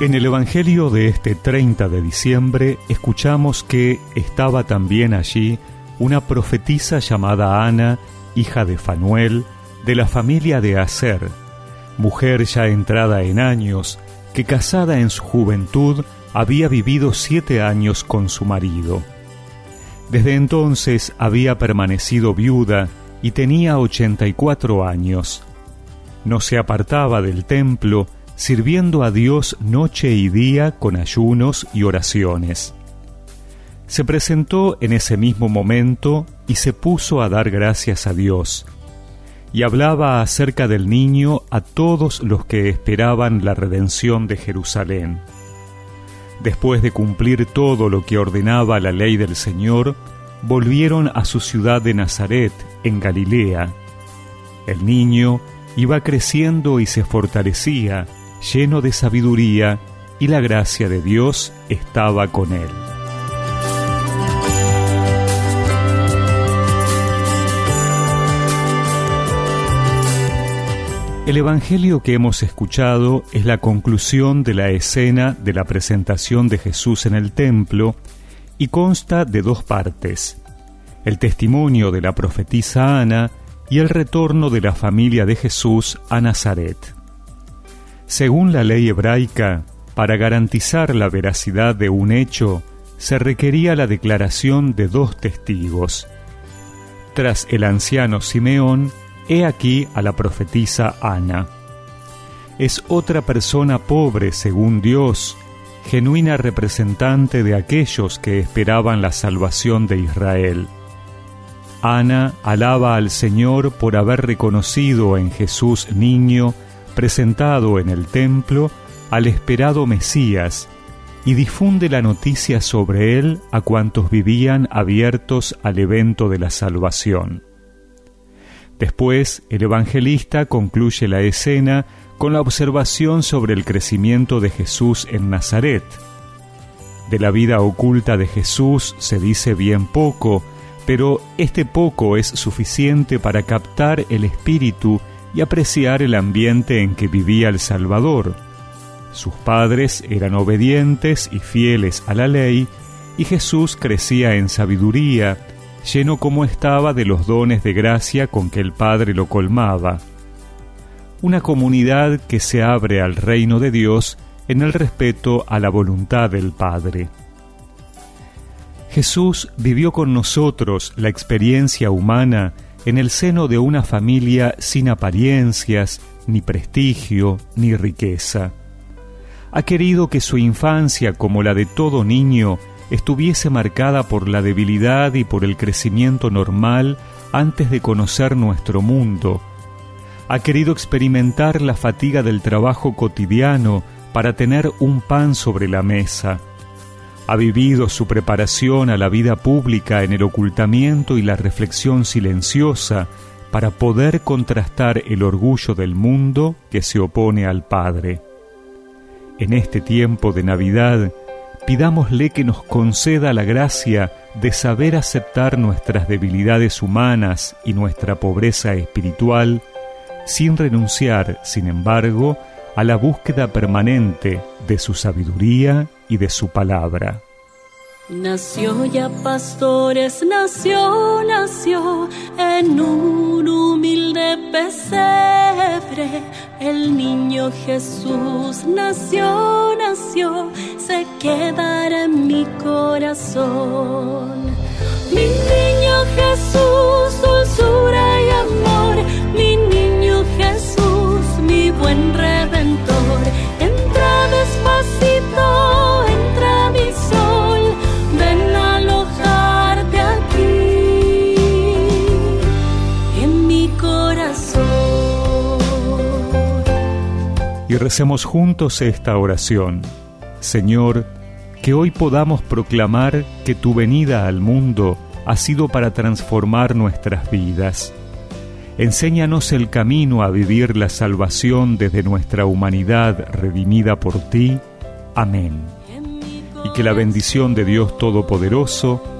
En el Evangelio de este 30 de diciembre escuchamos que estaba también allí una profetisa llamada Ana, hija de Fanuel, de la familia de Aser, mujer ya entrada en años, que casada en su juventud había vivido siete años con su marido. Desde entonces había permanecido viuda y tenía ochenta y cuatro años. No se apartaba del templo, sirviendo a Dios noche y día con ayunos y oraciones. Se presentó en ese mismo momento y se puso a dar gracias a Dios, y hablaba acerca del niño a todos los que esperaban la redención de Jerusalén. Después de cumplir todo lo que ordenaba la ley del Señor, volvieron a su ciudad de Nazaret, en Galilea. El niño iba creciendo y se fortalecía, lleno de sabiduría, y la gracia de Dios estaba con él. El Evangelio que hemos escuchado es la conclusión de la escena de la presentación de Jesús en el templo y consta de dos partes, el testimonio de la profetisa Ana y el retorno de la familia de Jesús a Nazaret. Según la ley hebraica, para garantizar la veracidad de un hecho, se requería la declaración de dos testigos. Tras el anciano Simeón, he aquí a la profetisa Ana. Es otra persona pobre según Dios, genuina representante de aquellos que esperaban la salvación de Israel. Ana alaba al Señor por haber reconocido en Jesús niño presentado en el templo al esperado Mesías y difunde la noticia sobre él a cuantos vivían abiertos al evento de la salvación. Después, el evangelista concluye la escena con la observación sobre el crecimiento de Jesús en Nazaret. De la vida oculta de Jesús se dice bien poco, pero este poco es suficiente para captar el espíritu y apreciar el ambiente en que vivía el Salvador. Sus padres eran obedientes y fieles a la ley, y Jesús crecía en sabiduría, lleno como estaba de los dones de gracia con que el Padre lo colmaba. Una comunidad que se abre al reino de Dios en el respeto a la voluntad del Padre. Jesús vivió con nosotros la experiencia humana en el seno de una familia sin apariencias, ni prestigio, ni riqueza. Ha querido que su infancia, como la de todo niño, estuviese marcada por la debilidad y por el crecimiento normal antes de conocer nuestro mundo. Ha querido experimentar la fatiga del trabajo cotidiano para tener un pan sobre la mesa ha vivido su preparación a la vida pública en el ocultamiento y la reflexión silenciosa para poder contrastar el orgullo del mundo que se opone al Padre. En este tiempo de Navidad, pidámosle que nos conceda la gracia de saber aceptar nuestras debilidades humanas y nuestra pobreza espiritual, sin renunciar, sin embargo, a la búsqueda permanente de su sabiduría y de su palabra. Nació ya pastores, nació, nació en un humilde pesebre. El niño Jesús nació, nació, se quedará en mi corazón. Mi niño Jesús, y recemos juntos esta oración. Señor, que hoy podamos proclamar que tu venida al mundo ha sido para transformar nuestras vidas. Enséñanos el camino a vivir la salvación desde nuestra humanidad redimida por ti. Amén. Y que la bendición de Dios Todopoderoso,